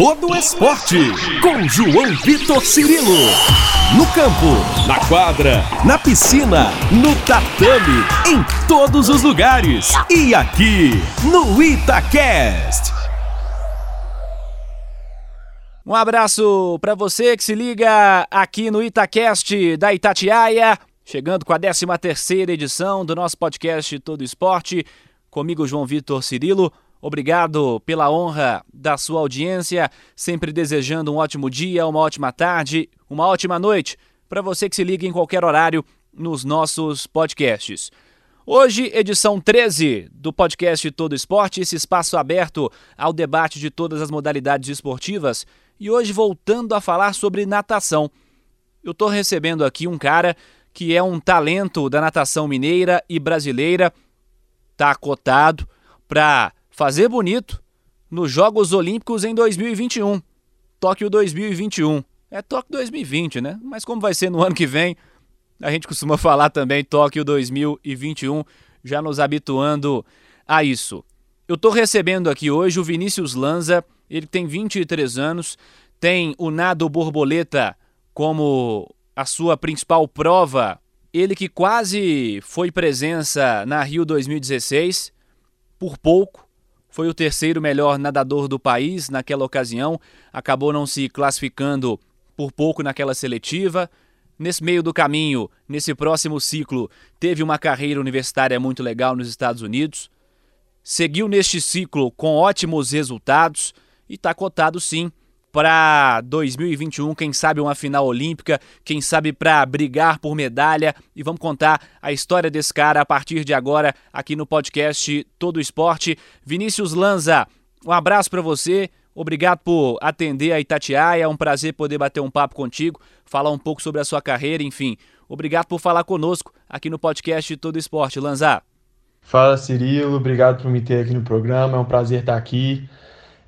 todo esporte. Com João Vitor Cirilo. No campo, na quadra, na piscina, no tatame, em todos os lugares. E aqui, no Itacast. Um abraço para você que se liga aqui no Itacast da Itatiaia, chegando com a 13 terceira edição do nosso podcast Todo Esporte, comigo João Vitor Cirilo. Obrigado pela honra da sua audiência, sempre desejando um ótimo dia, uma ótima tarde, uma ótima noite para você que se liga em qualquer horário nos nossos podcasts. Hoje, edição 13 do podcast Todo Esporte, esse espaço aberto ao debate de todas as modalidades esportivas. E hoje, voltando a falar sobre natação. Eu estou recebendo aqui um cara que é um talento da natação mineira e brasileira, está cotado para fazer bonito nos Jogos Olímpicos em 2021. Tóquio 2021. É Tóquio 2020, né? Mas como vai ser no ano que vem, a gente costuma falar também Tóquio 2021, já nos habituando a isso. Eu estou recebendo aqui hoje o Vinícius Lanza, ele tem 23 anos, tem o nado borboleta como a sua principal prova. Ele que quase foi presença na Rio 2016, por pouco, foi o terceiro melhor nadador do país naquela ocasião, acabou não se classificando por pouco naquela seletiva. Nesse meio do caminho, nesse próximo ciclo, teve uma carreira universitária muito legal nos Estados Unidos. Seguiu neste ciclo com ótimos resultados e está cotado sim para 2021, quem sabe uma final olímpica, quem sabe para brigar por medalha. E vamos contar a história desse cara a partir de agora aqui no podcast Todo Esporte. Vinícius Lanza, um abraço para você. Obrigado por atender a Itatiaia. É um prazer poder bater um papo contigo, falar um pouco sobre a sua carreira, enfim. Obrigado por falar conosco aqui no podcast Todo Esporte. Lanza. Fala, Cirilo. Obrigado por me ter aqui no programa. É um prazer estar aqui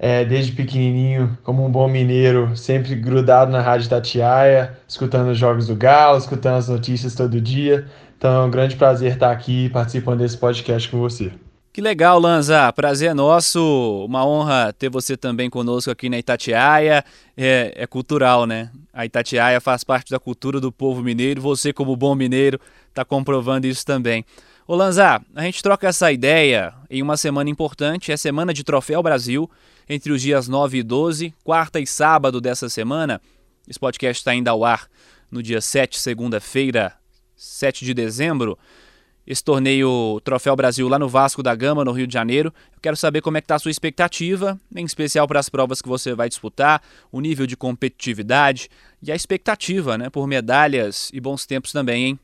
é, desde pequenininho, como um bom mineiro, sempre grudado na Rádio Tatiaia, escutando os jogos do Galo, escutando as notícias todo dia. Então é um grande prazer estar aqui participando desse podcast com você. Que legal, Lanza. Prazer é nosso. Uma honra ter você também conosco aqui na Itatiaia. É, é, cultural, né? A Itatiaia faz parte da cultura do povo mineiro. Você, como bom mineiro, está comprovando isso também. Ô Lanza, a gente troca essa ideia em uma semana importante, é a semana de Troféu Brasil, entre os dias 9 e 12, quarta e sábado dessa semana. Esse podcast está ainda ao ar no dia 7, segunda-feira, 7 de dezembro. Esse torneio Troféu Brasil lá no Vasco da Gama, no Rio de Janeiro. Eu quero saber como é que está a sua expectativa, em especial para as provas que você vai disputar, o nível de competitividade e a expectativa né, por medalhas e bons tempos também, hein?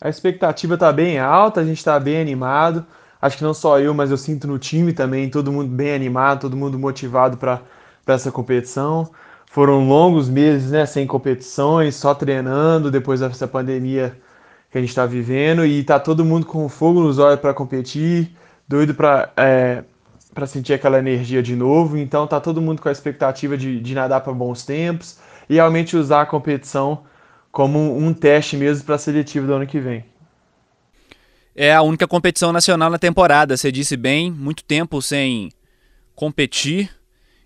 A expectativa está bem alta, a gente está bem animado. Acho que não só eu, mas eu sinto no time também, todo mundo bem animado, todo mundo motivado para essa competição. Foram longos meses né, sem competições, só treinando depois dessa pandemia que a gente está vivendo e tá todo mundo com fogo nos olhos para competir, doido para é, para sentir aquela energia de novo. Então tá todo mundo com a expectativa de, de nadar para bons tempos e realmente usar a competição como um teste mesmo para a seletiva do ano que vem. É a única competição nacional na temporada, você disse bem, muito tempo sem competir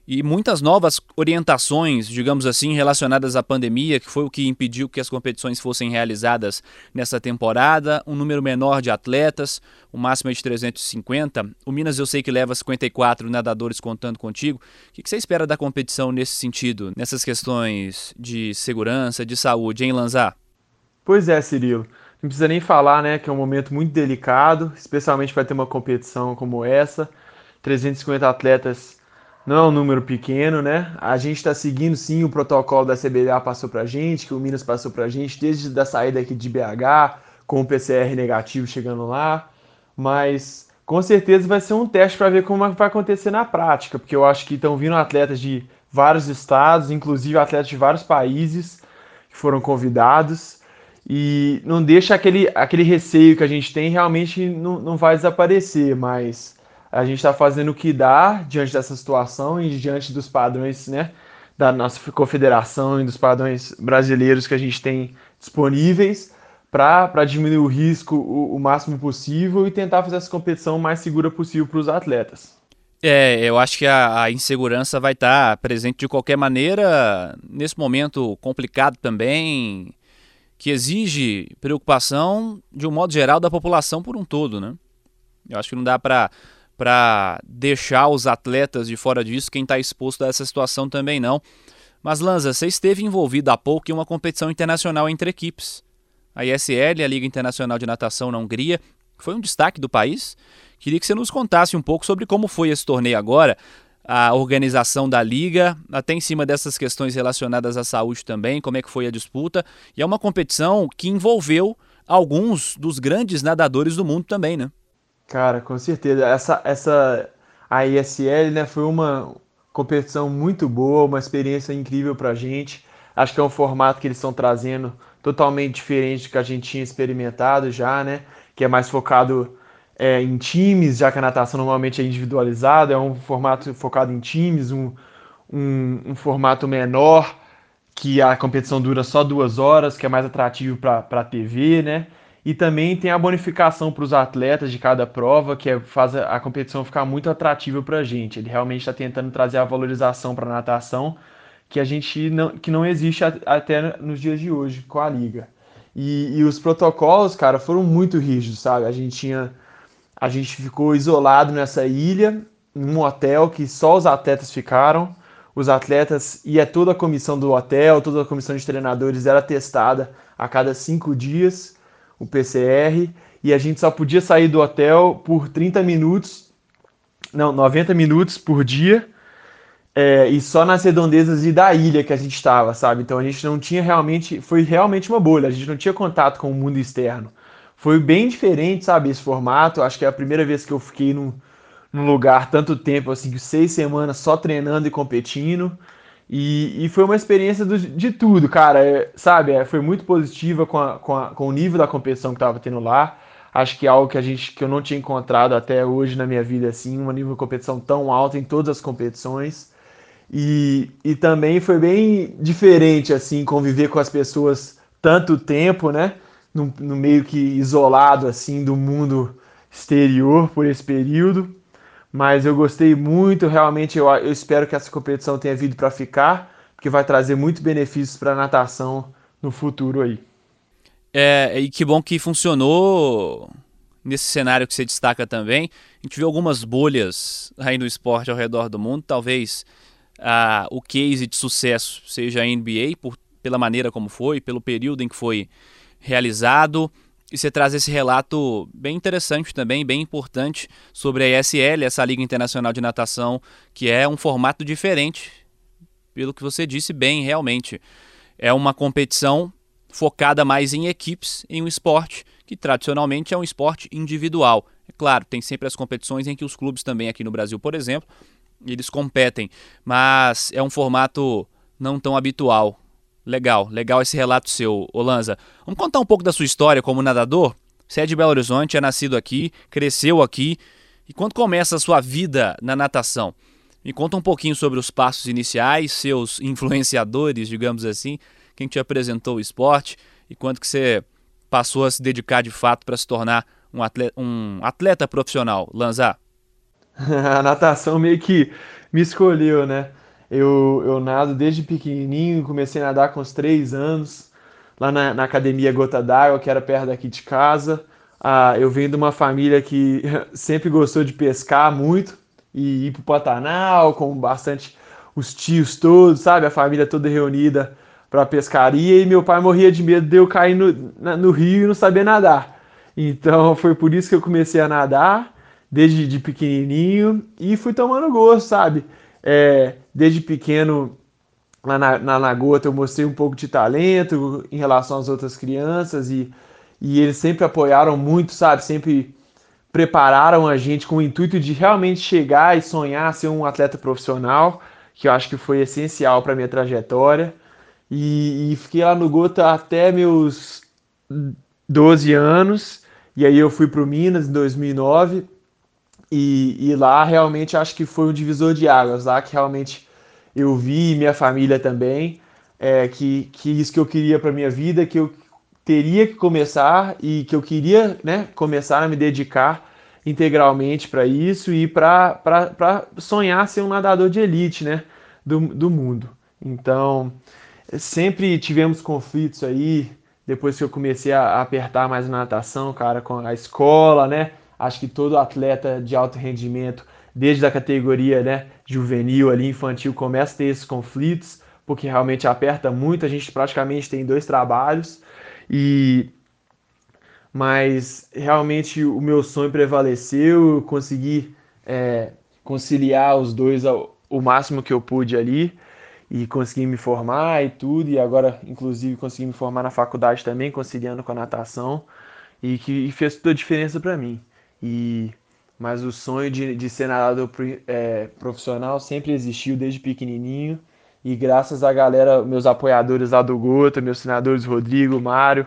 e muitas novas orientações, digamos assim, relacionadas à pandemia, que foi o que impediu que as competições fossem realizadas nessa temporada. Um número menor de atletas, o máximo é de 350. O Minas eu sei que leva 54 nadadores contando contigo. O que você espera da competição nesse sentido, nessas questões de segurança, de saúde, hein, Lanzar? Pois é, Cirilo. Não precisa nem falar, né, que é um momento muito delicado, especialmente para ter uma competição como essa. 350 atletas não é um número pequeno, né? A gente está seguindo sim o protocolo da CBDA passou para a gente, que o Minas passou para a gente, desde a saída aqui de BH, com o PCR negativo chegando lá, mas com certeza vai ser um teste para ver como vai acontecer na prática, porque eu acho que estão vindo atletas de vários estados, inclusive atletas de vários países que foram convidados, e não deixa aquele, aquele receio que a gente tem, realmente não, não vai desaparecer, mas a gente está fazendo o que dá diante dessa situação e diante dos padrões né, da nossa confederação e dos padrões brasileiros que a gente tem disponíveis para diminuir o risco o, o, máximo possível e tentar fazer essa competição mais segura possível para os atletas. É, eu acho que a, a insegurança vai estar presente de qualquer maneira, nesse momento complicado também, que exige preocupação, de um modo geral, da população por um todo, né? Eu acho que não dá para para deixar os atletas de fora disso, quem está exposto a essa situação também não. Mas Lanza, você esteve envolvido há pouco em uma competição internacional entre equipes. A ISL, a Liga Internacional de Natação na Hungria, foi um destaque do país. Queria que você nos contasse um pouco sobre como foi esse torneio agora, a organização da liga, até em cima dessas questões relacionadas à saúde também, como é que foi a disputa. E é uma competição que envolveu alguns dos grandes nadadores do mundo também, né? Cara, com certeza. Essa, essa a ISL né, foi uma competição muito boa, uma experiência incrível para a gente. Acho que é um formato que eles estão trazendo totalmente diferente do que a gente tinha experimentado já, né? Que é mais focado é, em times, já que a natação normalmente é individualizada, é um formato focado em times, um, um, um formato menor, que a competição dura só duas horas, que é mais atrativo para a TV, né? E também tem a bonificação para os atletas de cada prova, que é, faz a, a competição ficar muito atrativa para a gente. Ele realmente está tentando trazer a valorização para a natação que a gente não, que não existe até nos dias de hoje com a liga. E, e os protocolos, cara, foram muito rígidos, sabe? A gente tinha a gente ficou isolado nessa ilha, num hotel que só os atletas ficaram. Os atletas e é toda a comissão do hotel, toda a comissão de treinadores era testada a cada cinco dias, o PCR, e a gente só podia sair do hotel por 30 minutos, não, 90 minutos por dia, é, e só nas redondezas e da ilha que a gente estava, sabe? Então a gente não tinha realmente, foi realmente uma bolha, a gente não tinha contato com o mundo externo. Foi bem diferente, sabe, esse formato. Acho que é a primeira vez que eu fiquei num, num lugar tanto tempo, assim, seis semanas só treinando e competindo. E, e foi uma experiência do, de tudo, cara. É, sabe, é, foi muito positiva com, a, com, a, com o nível da competição que estava tendo lá. Acho que é algo que a gente que eu não tinha encontrado até hoje na minha vida, assim, um nível de competição tão alto em todas as competições. E, e também foi bem diferente, assim, conviver com as pessoas tanto tempo, né? No, no meio que isolado assim do mundo exterior por esse período. Mas eu gostei muito, realmente eu, eu espero que essa competição tenha vindo para ficar, porque vai trazer muitos benefícios para a natação no futuro aí. É, e que bom que funcionou nesse cenário que você destaca também. A gente viu algumas bolhas aí no esporte ao redor do mundo. Talvez ah, o case de sucesso seja a NBA, por, pela maneira como foi, pelo período em que foi realizado. E você traz esse relato bem interessante também, bem importante, sobre a ESL, essa Liga Internacional de Natação, que é um formato diferente, pelo que você disse bem, realmente. É uma competição focada mais em equipes, em um esporte que tradicionalmente é um esporte individual. É claro, tem sempre as competições em que os clubes também aqui no Brasil, por exemplo, eles competem, mas é um formato não tão habitual Legal, legal esse relato seu, Olanza. Vamos contar um pouco da sua história como nadador? Você é de Belo Horizonte, é nascido aqui, cresceu aqui. E quando começa a sua vida na natação? Me conta um pouquinho sobre os passos iniciais, seus influenciadores, digamos assim, quem te apresentou o esporte e quanto que você passou a se dedicar de fato para se tornar um atleta, um atleta profissional, Lanza? a natação meio que me escolheu, né? Eu, eu nado desde pequenininho, comecei a nadar com uns três anos, lá na, na Academia Gota d'Água, que era perto daqui de casa. Ah, eu venho de uma família que sempre gostou de pescar muito e ir para o Pantanal, com bastante os tios todos, sabe? A família toda reunida para pescaria e meu pai morria de medo de eu cair no, no rio e não saber nadar. Então foi por isso que eu comecei a nadar desde de pequenininho e fui tomando gosto, sabe? É, desde pequeno, lá na, na Lagota, eu mostrei um pouco de talento em relação às outras crianças e, e eles sempre apoiaram muito, sabe? Sempre prepararam a gente com o intuito de realmente chegar e sonhar ser um atleta profissional, que eu acho que foi essencial para minha trajetória. E, e, fiquei lá no Gota até meus 12 anos, e aí eu fui para o Minas em 2009 e, e, lá realmente acho que foi um divisor de águas, lá que realmente eu vi minha família também, é, que, que isso que eu queria para minha vida, que eu teria que começar e que eu queria né, começar a me dedicar integralmente para isso e para sonhar ser um nadador de elite né, do, do mundo. Então, sempre tivemos conflitos aí, depois que eu comecei a apertar mais na natação, cara, com a escola, né? Acho que todo atleta de alto rendimento, desde a categoria né, juvenil ali, infantil, começa a ter esses conflitos, porque realmente aperta muito, a gente praticamente tem dois trabalhos, e mas realmente o meu sonho prevaleceu, eu consegui é, conciliar os dois ao, o máximo que eu pude ali e consegui me formar e tudo, e agora inclusive consegui me formar na faculdade também, conciliando com a natação, e que e fez toda a diferença para mim. E mas o sonho de, de ser nadador é, profissional sempre existiu desde pequenininho, e graças à galera, meus apoiadores lá do Gota, meus treinadores Rodrigo, Mário,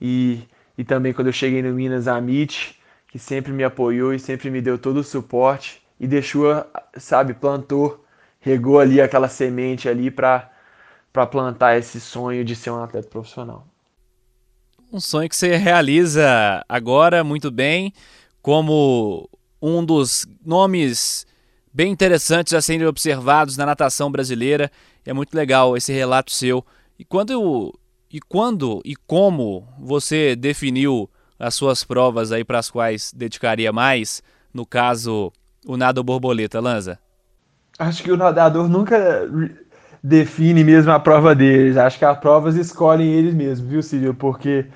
e e também quando eu cheguei no Minas Amit, que sempre me apoiou e sempre me deu todo o suporte e deixou, sabe, plantou, regou ali aquela semente ali para plantar esse sonho de ser um atleta profissional. Um sonho que você realiza agora muito bem, como um dos nomes bem interessantes a serem observados na natação brasileira. É muito legal esse relato seu. E quando e quando e como você definiu as suas provas aí para as quais dedicaria mais? No caso, o nado borboleta, Lanza? Acho que o nadador nunca define mesmo a prova deles. Acho que as provas escolhem eles mesmos, viu, Círio? Porque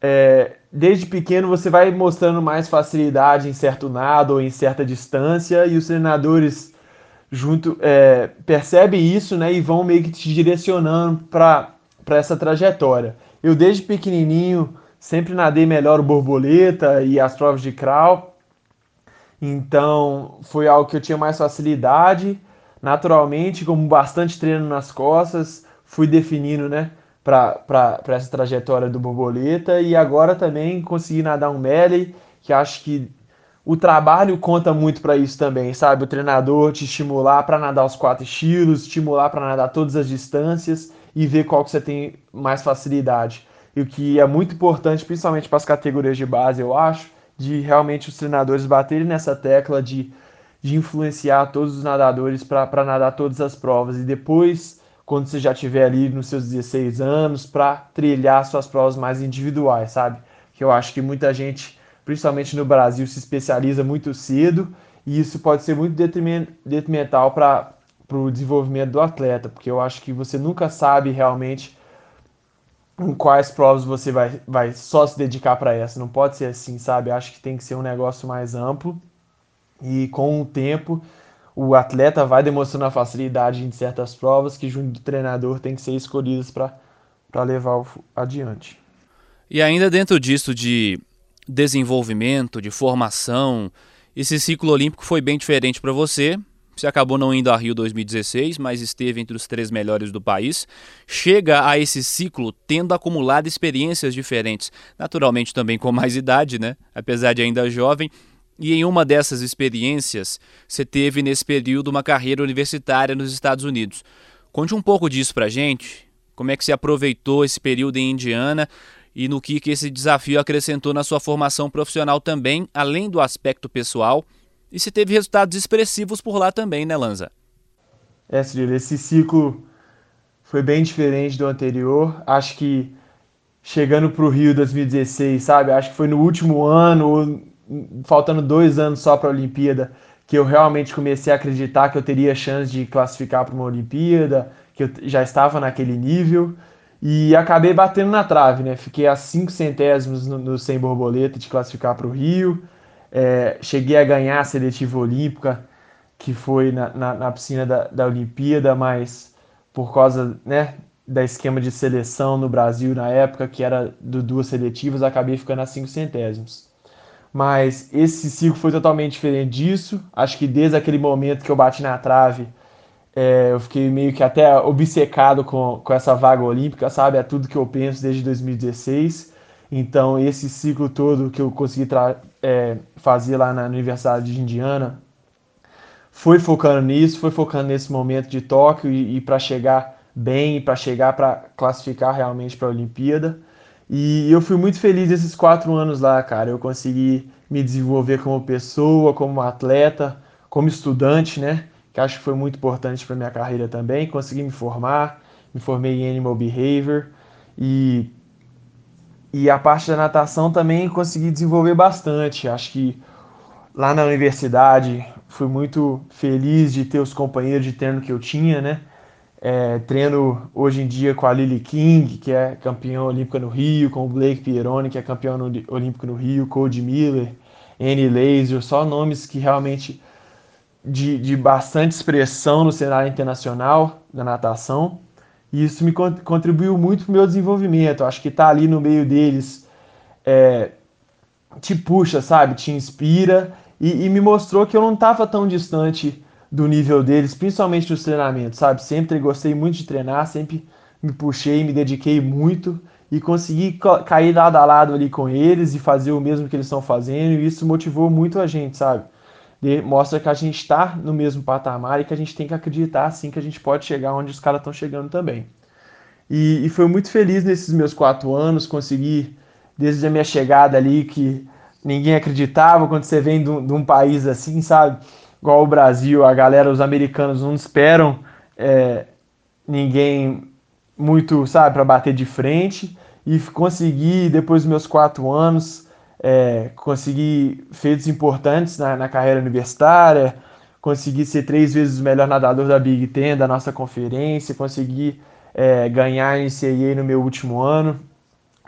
é, desde pequeno você vai mostrando mais facilidade em certo nado ou em certa distância e os treinadores junto é, percebem isso, né, e vão meio que te direcionando para essa trajetória. Eu desde pequenininho sempre nadei melhor o borboleta e as provas de crawl. Então, foi algo que eu tinha mais facilidade. Naturalmente, com bastante treino nas costas, fui definindo, né, para essa trajetória do borboleta e agora também consegui nadar um melee, que acho que o trabalho conta muito para isso também, sabe? O treinador te estimular para nadar os quatro estilos, estimular para nadar todas as distâncias e ver qual que você tem mais facilidade. E o que é muito importante, principalmente para as categorias de base, eu acho, de realmente os treinadores baterem nessa tecla de, de influenciar todos os nadadores para nadar todas as provas. E depois, quando você já estiver ali nos seus 16 anos, para trilhar suas provas mais individuais, sabe? Que eu acho que muita gente, principalmente no Brasil, se especializa muito cedo e isso pode ser muito detrimental para o desenvolvimento do atleta, porque eu acho que você nunca sabe realmente em quais provas você vai, vai só se dedicar para essa. Não pode ser assim, sabe? Acho que tem que ser um negócio mais amplo e com o tempo o atleta vai demonstrando a facilidade em certas provas que junto do treinador tem que ser escolhidas para levar adiante. E ainda dentro disso de desenvolvimento, de formação, esse ciclo olímpico foi bem diferente para você, você acabou não indo a Rio 2016, mas esteve entre os três melhores do país. Chega a esse ciclo tendo acumulado experiências diferentes, naturalmente também com mais idade, né? Apesar de ainda jovem. E em uma dessas experiências, você teve nesse período uma carreira universitária nos Estados Unidos. Conte um pouco disso pra gente. Como é que você aproveitou esse período em Indiana e no que, que esse desafio acrescentou na sua formação profissional também, além do aspecto pessoal e se teve resultados expressivos por lá também, né, Lanza? É, Cirilo, esse ciclo foi bem diferente do anterior. Acho que chegando para o Rio 2016, sabe? Acho que foi no último ano, faltando dois anos só para a Olimpíada, que eu realmente comecei a acreditar que eu teria chance de classificar para uma Olimpíada, que eu já estava naquele nível. E acabei batendo na trave, né? Fiquei a cinco centésimos no, no sem borboleta de classificar para o Rio. É, cheguei a ganhar a seletiva olímpica, que foi na, na, na piscina da, da Olimpíada, mas por causa né, da esquema de seleção no Brasil na época, que era do duas seletivas, acabei ficando a cinco centésimos. Mas esse ciclo foi totalmente diferente disso. Acho que desde aquele momento que eu bati na trave, é, eu fiquei meio que até obcecado com, com essa vaga olímpica, sabe? É tudo que eu penso desde 2016. Então, esse ciclo todo que eu consegui é, fazer lá na Universidade de Indiana foi focando nisso, foi focando nesse momento de Tóquio e, e para chegar bem, para chegar para classificar realmente para a Olimpíada. E eu fui muito feliz esses quatro anos lá, cara. Eu consegui me desenvolver como pessoa, como atleta, como estudante, né? Que acho que foi muito importante para minha carreira também. Consegui me formar, me formei em Animal Behavior e e a parte da natação também consegui desenvolver bastante. Acho que lá na universidade fui muito feliz de ter os companheiros de treino que eu tinha, né? É, treino hoje em dia com a Lily King, que é campeã olímpica no Rio, com o Blake Pieroni, que é campeão no, olímpico no Rio, Cody Miller, Annie Laser, só nomes que realmente de, de bastante expressão no cenário internacional da natação. E isso me contribuiu muito para o meu desenvolvimento. acho que estar tá ali no meio deles é, te puxa, sabe? Te inspira e, e me mostrou que eu não estava tão distante do nível deles, principalmente nos treinamentos, sabe? Sempre gostei muito de treinar, sempre me puxei, me dediquei muito e consegui cair lado a lado ali com eles e fazer o mesmo que eles estão fazendo, e isso motivou muito a gente, sabe? De, mostra que a gente está no mesmo patamar e que a gente tem que acreditar assim que a gente pode chegar onde os caras estão chegando também. E, e foi muito feliz nesses meus quatro anos, consegui, desde a minha chegada ali, que ninguém acreditava quando você vem de um, de um país assim, sabe? Igual o Brasil, a galera, os americanos não esperam é, ninguém muito, sabe, para bater de frente. E consegui, depois dos meus quatro anos, é, consegui feitos importantes na, na, carreira universitária, consegui ser três vezes o melhor nadador da Big Ten, da nossa conferência, consegui é, ganhar a NCAA no meu último ano,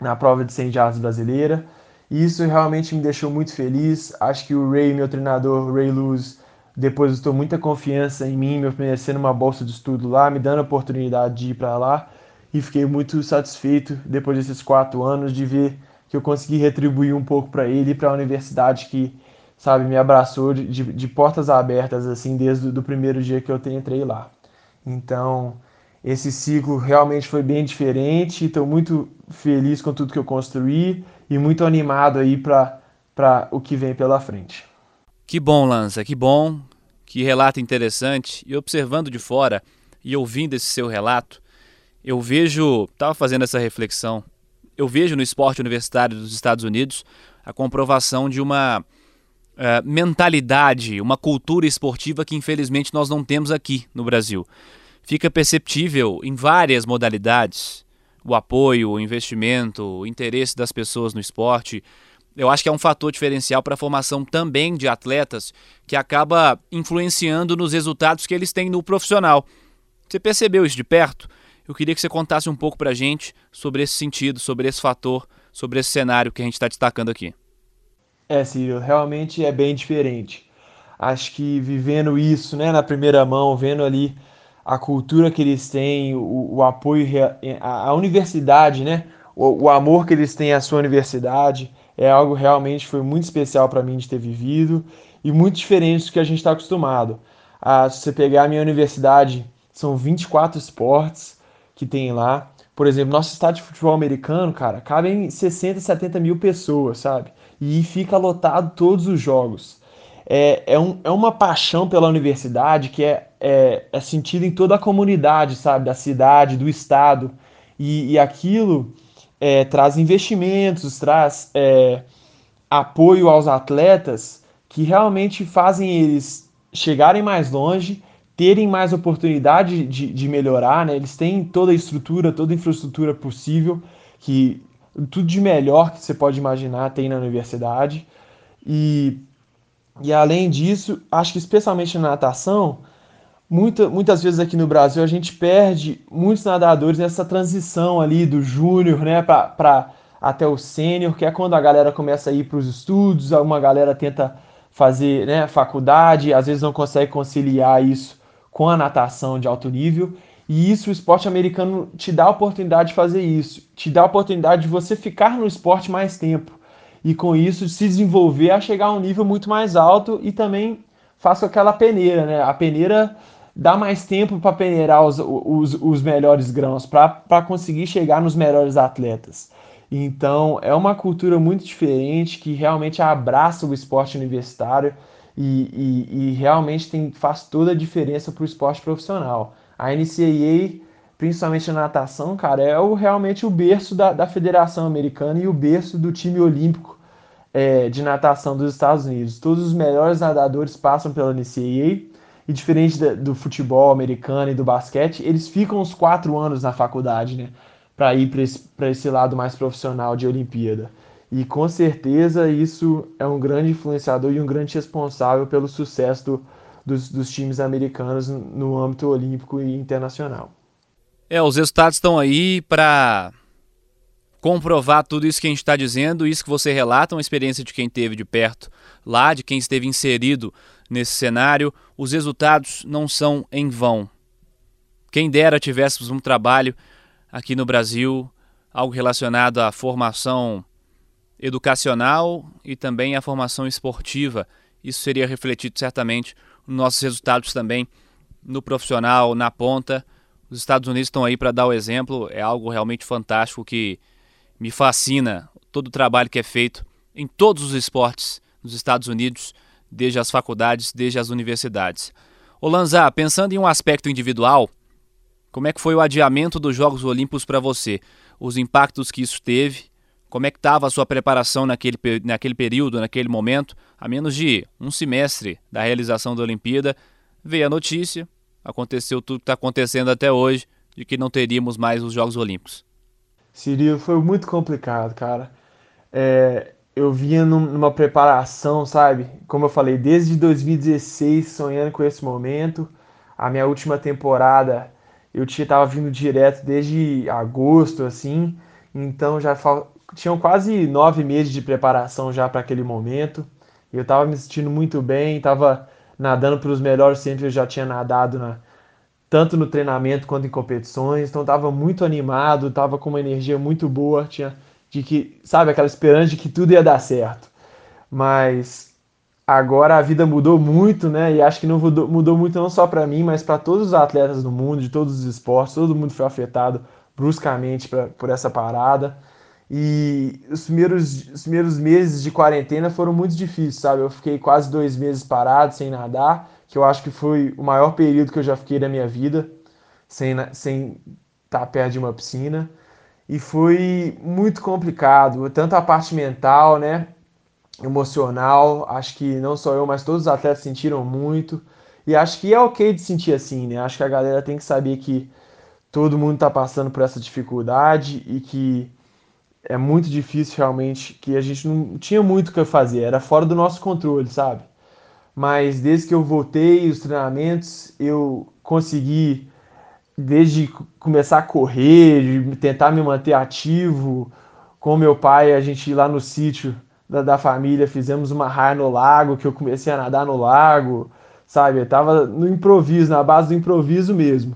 na prova de 100 jardas brasileira. E isso realmente me deixou muito feliz. Acho que o Ray, meu treinador, Ray Luz, depositou muita confiança em mim, me oferecendo uma bolsa de estudo lá, me dando a oportunidade de ir para lá. E fiquei muito satisfeito depois desses quatro anos de ver que eu consegui retribuir um pouco para ele e para a universidade que, sabe, me abraçou de, de, de portas abertas assim desde o primeiro dia que eu entrei lá. Então, esse ciclo realmente foi bem diferente. Estou muito feliz com tudo que eu construí e muito animado aí para o que vem pela frente. Que bom, Lança, que bom, que relato interessante. E observando de fora e ouvindo esse seu relato, eu vejo, estava fazendo essa reflexão, eu vejo no esporte universitário dos Estados Unidos a comprovação de uma uh, mentalidade, uma cultura esportiva que infelizmente nós não temos aqui no Brasil. Fica perceptível em várias modalidades o apoio, o investimento, o interesse das pessoas no esporte. Eu acho que é um fator diferencial para a formação também de atletas que acaba influenciando nos resultados que eles têm no profissional. Você percebeu isso de perto? Eu queria que você contasse um pouco para a gente sobre esse sentido, sobre esse fator, sobre esse cenário que a gente está destacando aqui. É, Ciro, realmente é bem diferente. Acho que vivendo isso né, na primeira mão, vendo ali a cultura que eles têm, o, o apoio, a, universidade, né? O, o, amor que eles têm à sua universidade é algo realmente foi muito especial para mim de ter vivido e muito diferente do que a gente está acostumado. Ah, se você pegar a minha universidade, são 24 esportes que tem lá. Por exemplo, nosso estádio de futebol americano, cara, cabem 60, 70 mil pessoas, sabe? E fica lotado todos os jogos é, é, um, é uma paixão pela universidade que é, é, é sentida em toda a comunidade, sabe? Da cidade, do estado. E, e aquilo é, traz investimentos, traz é, apoio aos atletas que realmente fazem eles chegarem mais longe, terem mais oportunidade de, de melhorar, né? Eles têm toda a estrutura, toda a infraestrutura possível, que tudo de melhor que você pode imaginar tem na universidade. E e além disso, acho que especialmente na natação, muita, muitas vezes aqui no Brasil a gente perde muitos nadadores nessa transição ali do júnior né, para até o sênior, que é quando a galera começa a ir para os estudos, uma galera tenta fazer né, faculdade, às vezes não consegue conciliar isso com a natação de alto nível. E isso o esporte americano te dá a oportunidade de fazer isso, te dá a oportunidade de você ficar no esporte mais tempo e com isso se desenvolver a chegar a um nível muito mais alto e também faço aquela peneira, né? A peneira dá mais tempo para peneirar os, os, os, melhores grãos, para conseguir chegar nos melhores atletas. Então é uma cultura muito diferente que realmente abraça o esporte universitário e, e, e realmente tem, faz toda a diferença para o esporte profissional. A NCAA principalmente na natação, cara, é o, realmente o berço da, da Federação Americana e o berço do time olímpico é, de natação dos Estados Unidos. Todos os melhores nadadores passam pela NCAA e diferente do futebol americano e do basquete, eles ficam uns quatro anos na faculdade, né? Para ir para esse, esse lado mais profissional de Olimpíada. E com certeza isso é um grande influenciador e um grande responsável pelo sucesso do, dos, dos times americanos no âmbito olímpico e internacional. É, os resultados estão aí para comprovar tudo isso que a gente está dizendo, isso que você relata, uma experiência de quem teve de perto lá, de quem esteve inserido nesse cenário. Os resultados não são em vão. Quem dera tivéssemos um trabalho aqui no Brasil, algo relacionado à formação educacional e também à formação esportiva. Isso seria refletido certamente nos nossos resultados também no profissional, na ponta. Os Estados Unidos estão aí para dar o exemplo, é algo realmente fantástico que me fascina todo o trabalho que é feito em todos os esportes nos Estados Unidos, desde as faculdades, desde as universidades. Ô Lanza, pensando em um aspecto individual, como é que foi o adiamento dos Jogos Olímpicos para você? Os impactos que isso teve? Como é que estava a sua preparação naquele, naquele período, naquele momento? A menos de um semestre da realização da Olimpíada, veio a notícia, aconteceu tudo que está acontecendo até hoje, de que não teríamos mais os Jogos Olímpicos. Cirilo, foi muito complicado, cara. É, eu vinha numa preparação, sabe? Como eu falei, desde 2016 sonhando com esse momento. A minha última temporada eu estava vindo direto desde agosto, assim. Então já tinham quase nove meses de preparação já para aquele momento. Eu estava me sentindo muito bem, estava nadando para os melhores sempre eu já tinha nadado na, tanto no treinamento quanto em competições. Então estava muito animado, estava com uma energia muito boa, tinha de que, sabe, aquela esperança de que tudo ia dar certo. Mas agora a vida mudou muito, né? E acho que não mudou, mudou muito não só para mim, mas para todos os atletas do mundo, de todos os esportes. Todo mundo foi afetado bruscamente pra, por essa parada. E os primeiros, os primeiros meses de quarentena foram muito difíceis, sabe? Eu fiquei quase dois meses parado, sem nadar que eu acho que foi o maior período que eu já fiquei da minha vida, sem, sem estar tá perto de uma piscina. E foi muito complicado, tanto a parte mental, né, emocional, acho que não só eu, mas todos os atletas sentiram muito. E acho que é ok de sentir assim, né? Acho que a galera tem que saber que todo mundo está passando por essa dificuldade e que é muito difícil realmente, que a gente não tinha muito o que fazer, era fora do nosso controle, sabe? Mas desde que eu voltei os treinamentos, eu consegui, desde começar a correr, de tentar me manter ativo, com meu pai, a gente ir lá no sítio da, da, família, fizemos uma raia no lago, que eu comecei a nadar no lago, sabe? Eu tava no improviso, na base do improviso mesmo.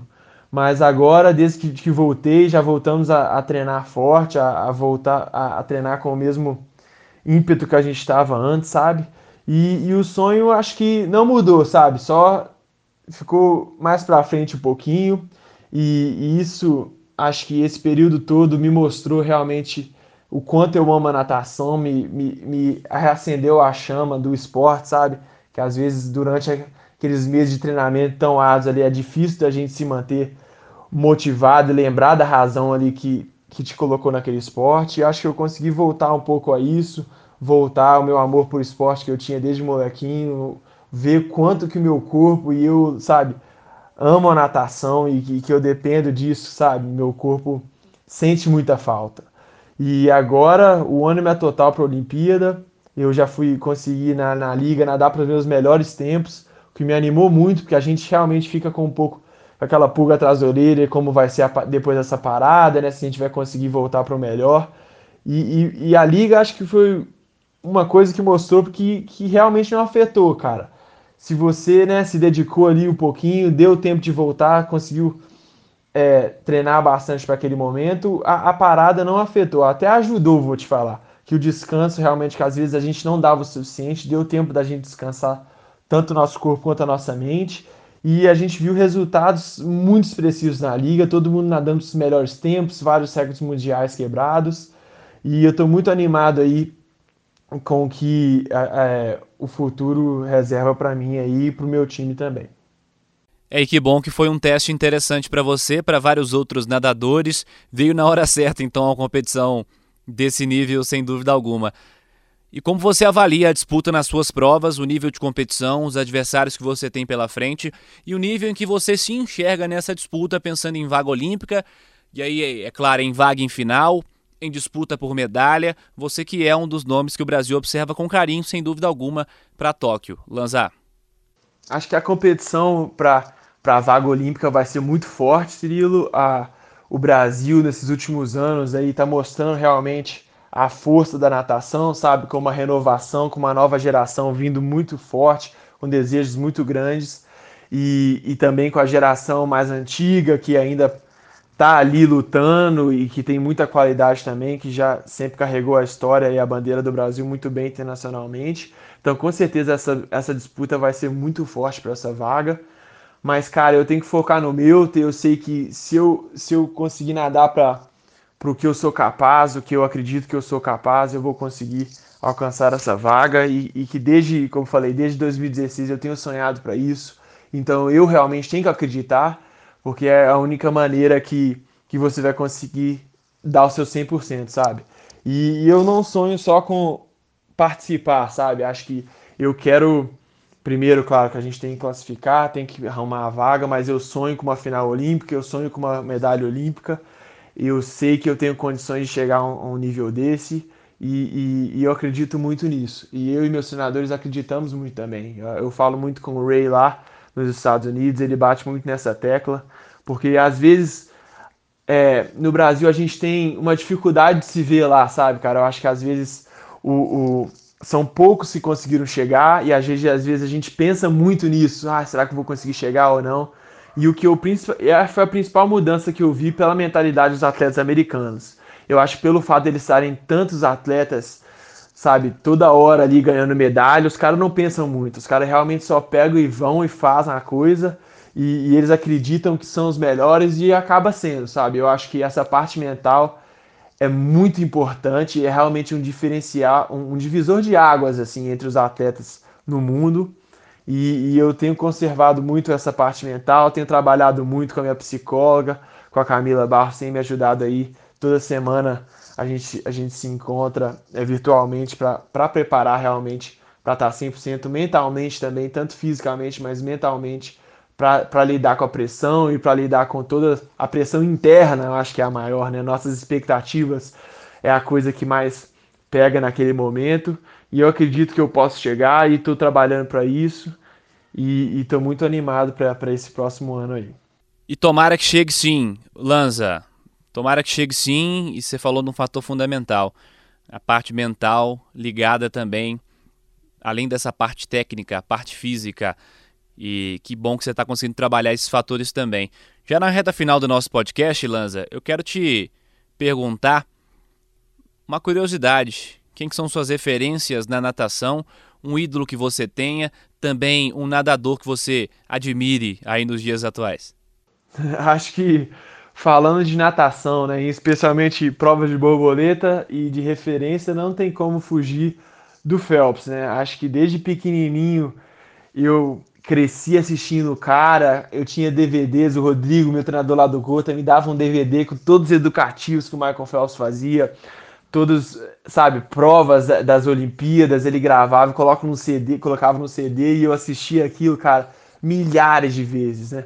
Mas agora, desde que, que voltei, já voltamos a, a treinar forte, a, a voltar a, a treinar com o mesmo ímpeto que a gente estava antes, sabe? E, e o sonho acho que não mudou, sabe? Só ficou mais para frente um pouquinho. E, e, isso, acho que esse período todo me mostrou realmente o quanto eu amo a natação, me, me, me reacendeu a chama do esporte, sabe? Que às vezes durante aqueles meses de treinamento tão árduos ali é difícil da gente se manter motivado e lembrar da razão ali que, que te colocou naquele esporte. E acho que eu consegui voltar um pouco a isso, voltar o meu amor por esporte que eu tinha desde molequinho, ver quanto que o meu corpo e eu, sabe, amo a natação e que, que eu dependo disso, sabe? Meu corpo sente muita falta. E agora o ânimo é total para a Olimpíada. Eu já fui conseguir na, na liga nadar para os meus melhores tempos, o que me animou muito, porque a gente realmente fica com um pouco aquela pulga atrás da orelha, como vai ser a, depois dessa parada, né? Se a gente vai conseguir voltar para o melhor. E, e, e, a liga acho que foi uma coisa que mostrou que, que realmente não afetou, cara. Se você né, se dedicou ali um pouquinho, deu tempo de voltar, conseguiu é, treinar bastante para aquele momento, a, a, parada não afetou, até ajudou, vou te falar. Que o descanso realmente, que às vezes a gente não dava o suficiente, deu tempo da gente descansar tanto o nosso corpo quanto a nossa mente. E a gente viu resultados muito expressivos na liga, todo mundo nadando os melhores tempos, vários recordes mundiais quebrados. E eu estou muito animado aí com o que é, o futuro reserva para mim aí e para o meu time também. É, e que bom que foi um teste interessante para você, para vários outros nadadores. Veio na hora certa, então, a competição desse nível, sem dúvida alguma. E como você avalia a disputa nas suas provas, o nível de competição, os adversários que você tem pela frente e o nível em que você se enxerga nessa disputa, pensando em vaga olímpica, e aí, é claro, em vaga em final, em disputa por medalha, você que é um dos nomes que o Brasil observa com carinho, sem dúvida alguma, para Tóquio. Lanzar. Acho que a competição para a vaga olímpica vai ser muito forte, Cirilo. A, o Brasil, nesses últimos anos, aí está mostrando realmente a força da natação, sabe? Com uma renovação, com uma nova geração vindo muito forte, com desejos muito grandes, e, e também com a geração mais antiga, que ainda está ali lutando e que tem muita qualidade também, que já sempre carregou a história e a bandeira do Brasil muito bem internacionalmente. Então, com certeza, essa, essa disputa vai ser muito forte para essa vaga. Mas, cara, eu tenho que focar no meu. Eu sei que se eu, se eu conseguir nadar para para o que eu sou capaz, o que eu acredito que eu sou capaz, eu vou conseguir alcançar essa vaga e, e que desde, como falei, desde 2016 eu tenho sonhado para isso. Então eu realmente tenho que acreditar, porque é a única maneira que, que você vai conseguir dar o seu 100%, sabe? E, e eu não sonho só com participar, sabe? Acho que eu quero primeiro, claro, que a gente tem que classificar, tem que arrumar a vaga, mas eu sonho com uma final olímpica, eu sonho com uma medalha olímpica eu sei que eu tenho condições de chegar a um, nível desse e, e, e, eu acredito muito nisso. E eu e meus senadores acreditamos muito também. Eu, eu falo muito com o Ray lá nos Estados Unidos, ele bate muito nessa tecla, porque às vezes é, no Brasil a gente tem uma dificuldade de se ver lá, sabe, cara? Eu acho que às vezes o, o são poucos que conseguiram chegar e às vezes, às vezes a gente pensa muito nisso. Ah, será que eu vou conseguir chegar ou não? E o que eu foi a principal mudança que eu vi pela mentalidade dos atletas americanos. Eu acho que pelo fato de eles estarem tantos atletas, sabe, toda hora ali ganhando medalha, os caras não pensam muito. Os caras realmente só pegam e vão e fazem a coisa. E, e, eles acreditam que são os melhores e acaba sendo, sabe? Eu acho que essa parte mental é muito importante, é realmente um diferencial, um, um divisor de águas assim entre os atletas no mundo. E, e, eu tenho conservado muito essa parte mental, tenho trabalhado muito com a minha psicóloga, com a Camila Barros, tem me ajudado aí. Toda semana a gente, a gente se encontra é, virtualmente para preparar realmente para estar 100% mentalmente também, tanto fisicamente, mas mentalmente, para lidar com a pressão e para lidar com toda a pressão interna, eu acho que é a maior, né? Nossas expectativas é a coisa que mais pega naquele momento. E eu acredito que eu posso chegar e estou trabalhando para isso. E estou muito animado para esse próximo ano aí. E tomara que chegue sim, Lanza. Tomara que chegue sim. E você falou de um fator fundamental. A parte mental ligada também, além dessa parte técnica, a parte física. E que bom que você está conseguindo trabalhar esses fatores também. Já na reta final do nosso podcast, Lanza, eu quero te perguntar uma curiosidade. Quem que são suas referências na natação? Um ídolo que você tenha, também um nadador que você admire aí nos dias atuais? Acho que falando de natação, né, especialmente provas de borboleta e de referência, não tem como fugir do Phelps, né? Acho que desde pequenininho eu cresci assistindo o cara, eu tinha DVDs, o Rodrigo, meu treinador lá do Gota, me dava um DVD com todos os educativos que o Michael Phelps fazia todos, sabe, provas das Olimpíadas, ele gravava, coloca no CD, colocava no CD e eu assistia aquilo, cara, milhares de vezes, né?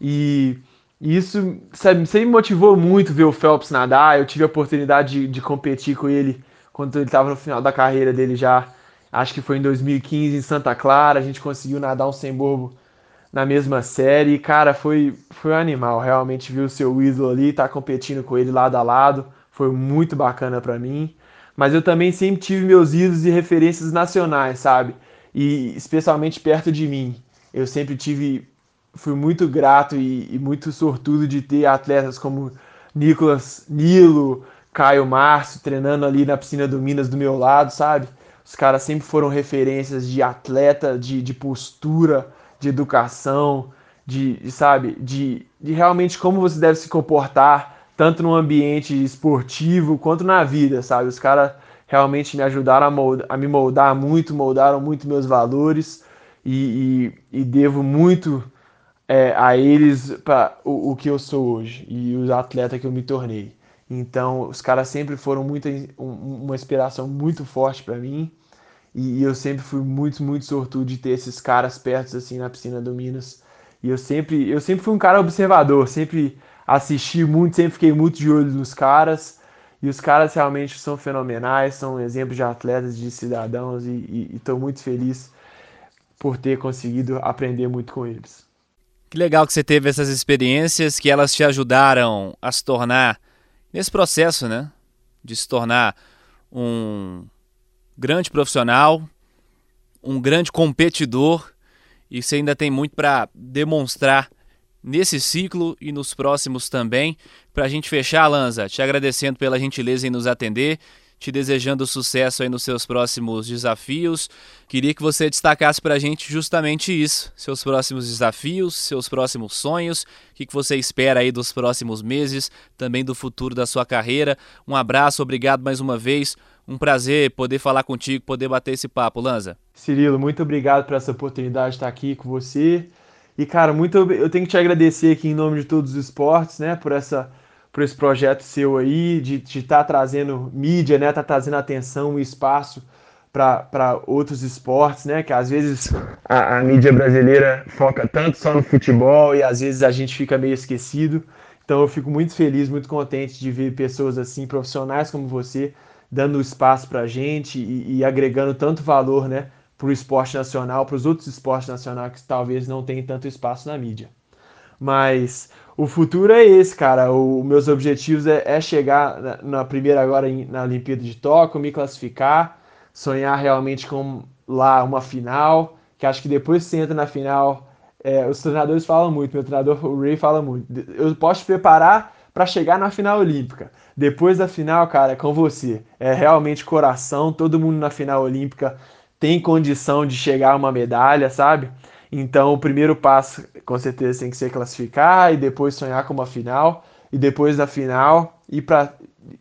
E isso, sabe, sempre me motivou muito ver o Phelps nadar. Eu tive a oportunidade de, de competir com ele quando ele estava no final da carreira dele já, acho que foi em 2015 em Santa Clara, a gente conseguiu nadar um sem bobo na mesma série. E, cara, foi, foi um animal, realmente viu o seu ídolo ali, tá competindo com ele lado a lado foi muito bacana para mim. Mas eu também sempre tive meus ídolos e referências nacionais, sabe? E especialmente perto de mim. Eu sempre tive, fui muito grato e, e muito sortudo de ter atletas como Nicolas Nilo, Caio Márcio treinando ali na piscina do Minas do meu lado, sabe? Os caras sempre foram referências de atleta, de, de postura, de educação, de, de sabe, de, de realmente como você deve se comportar tanto no ambiente esportivo quanto na vida, sabe? Os caras realmente me ajudaram a, a, me moldar muito, moldaram muito meus valores e, e, e, devo muito é, a eles para o, o, que eu sou hoje e os atletas que eu me tornei. Então, os caras sempre foram muito, um, uma inspiração muito forte para mim e, eu sempre fui muito, muito sortudo de ter esses caras perto assim na piscina do Minas. E eu sempre, eu sempre fui um cara observador, sempre assisti muito, sempre fiquei muito de olho nos caras. E os caras realmente são fenomenais, são exemplos de atletas, de cidadãos, e estou muito feliz por ter conseguido aprender muito com eles. Que legal que você teve essas experiências, que elas te ajudaram a se tornar, nesse processo, né? De se tornar um grande profissional, um grande competidor, e você ainda tem muito para demonstrar nesse ciclo e nos próximos também. Para a gente fechar, Lanza, te agradecendo pela gentileza em nos atender te desejando sucesso aí nos seus próximos desafios. Queria que você destacasse para a gente justamente isso, seus próximos desafios, seus próximos sonhos, o que, que você espera aí dos próximos meses, também do futuro da sua carreira. Um abraço, obrigado mais uma vez. Um prazer poder falar contigo, poder bater esse papo, Lanza. Cirilo, muito obrigado por essa oportunidade de estar aqui com você. E, cara, muito eu tenho que te agradecer aqui em nome de todos os esportes, né, por essa por esse projeto seu aí, de estar tá trazendo mídia, né? Tá trazendo atenção e espaço para outros esportes, né? Que às vezes a, a, mídia brasileira foca tanto só no futebol e às vezes a gente fica meio esquecido. Então eu fico muito feliz, muito contente de ver pessoas assim, profissionais como você, dando espaço para a gente e, e, agregando tanto valor, né? Para o esporte nacional, para os outros esportes nacionais que talvez não tenham tanto espaço na mídia. Mas o futuro é esse, cara. Os meus objetivos é, é chegar na, na, primeira agora na Olimpíada de Tóquio, me classificar, sonhar realmente com lá uma final, que acho que depois que você entra na final, é, os treinadores falam muito, meu treinador, o Ray, fala muito. Eu posso te preparar para chegar na final olímpica. Depois da final, cara, é com você. É realmente coração, todo mundo na final olímpica tem condição de chegar a uma medalha, sabe? Então, o primeiro passo, com certeza, tem que ser classificar e depois sonhar com uma final. E depois da final, ir para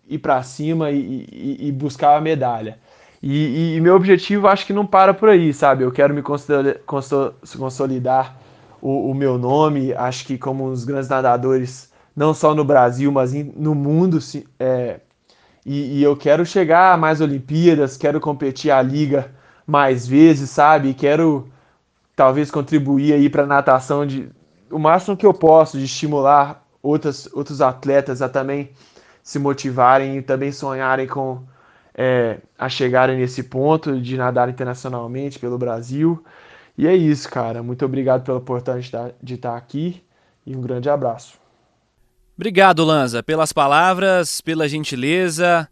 ir cima e, e, e, buscar a medalha. E, e, meu objetivo acho que não para por aí, sabe? Eu quero me consolidar o, o meu nome, acho que como um dos grandes nadadores, não só no Brasil, mas no mundo. É, e, e, eu quero chegar a mais Olimpíadas, quero competir a liga mais vezes, sabe? Quero talvez contribuir aí para a natação de o máximo que eu posso de estimular outras, outros atletas a também se motivarem e também sonharem com é, a chegarem nesse ponto de nadar internacionalmente pelo Brasil. E é isso, cara. Muito obrigado pela oportunidade de estar aqui e um grande abraço. Obrigado, Lanza, pelas palavras, pela gentileza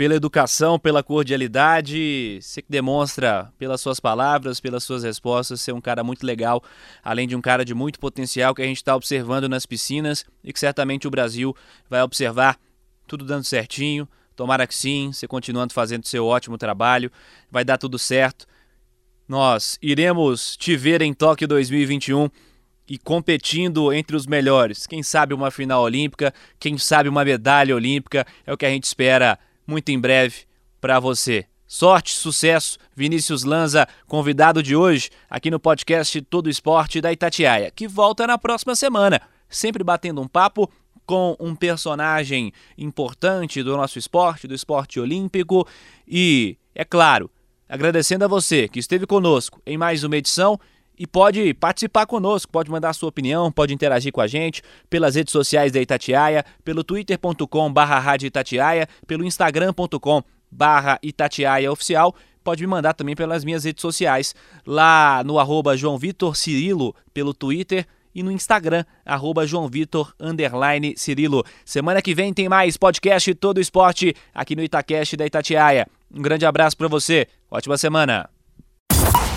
pela educação, pela cordialidade, você que demonstra pelas suas palavras, pelas suas respostas, ser um cara muito legal, além de um cara de muito potencial que a gente está observando nas piscinas e que certamente o Brasil vai observar tudo dando certinho. Tomara que sim, você continuando fazendo seu ótimo trabalho, vai dar tudo certo. Nós iremos te ver em Tóquio 2021 e competindo entre os melhores. Quem sabe uma final olímpica, quem sabe uma medalha olímpica, é o que a gente espera muito em breve para você. Sorte, sucesso, Vinícius Lanza, convidado de hoje aqui no podcast Todo Esporte da Itatiaia, que volta na próxima semana, sempre batendo um papo com um personagem importante do nosso esporte, do esporte olímpico. E, é claro, agradecendo a você que esteve conosco em mais uma edição e pode participar conosco, pode mandar sua opinião, pode interagir com a gente pelas redes sociais da Itatiaia, pelo twitter.com barra Itatiaia, pelo instagram.com barra Itatiaia Oficial, pode me mandar também pelas minhas redes sociais, lá no arroba João Vitor Cirilo, pelo Twitter e no Instagram, arroba João Vitor, underline Cirilo. Semana que vem tem mais podcast Todo Esporte aqui no Itacast da Itatiaia. Um grande abraço para você, ótima semana!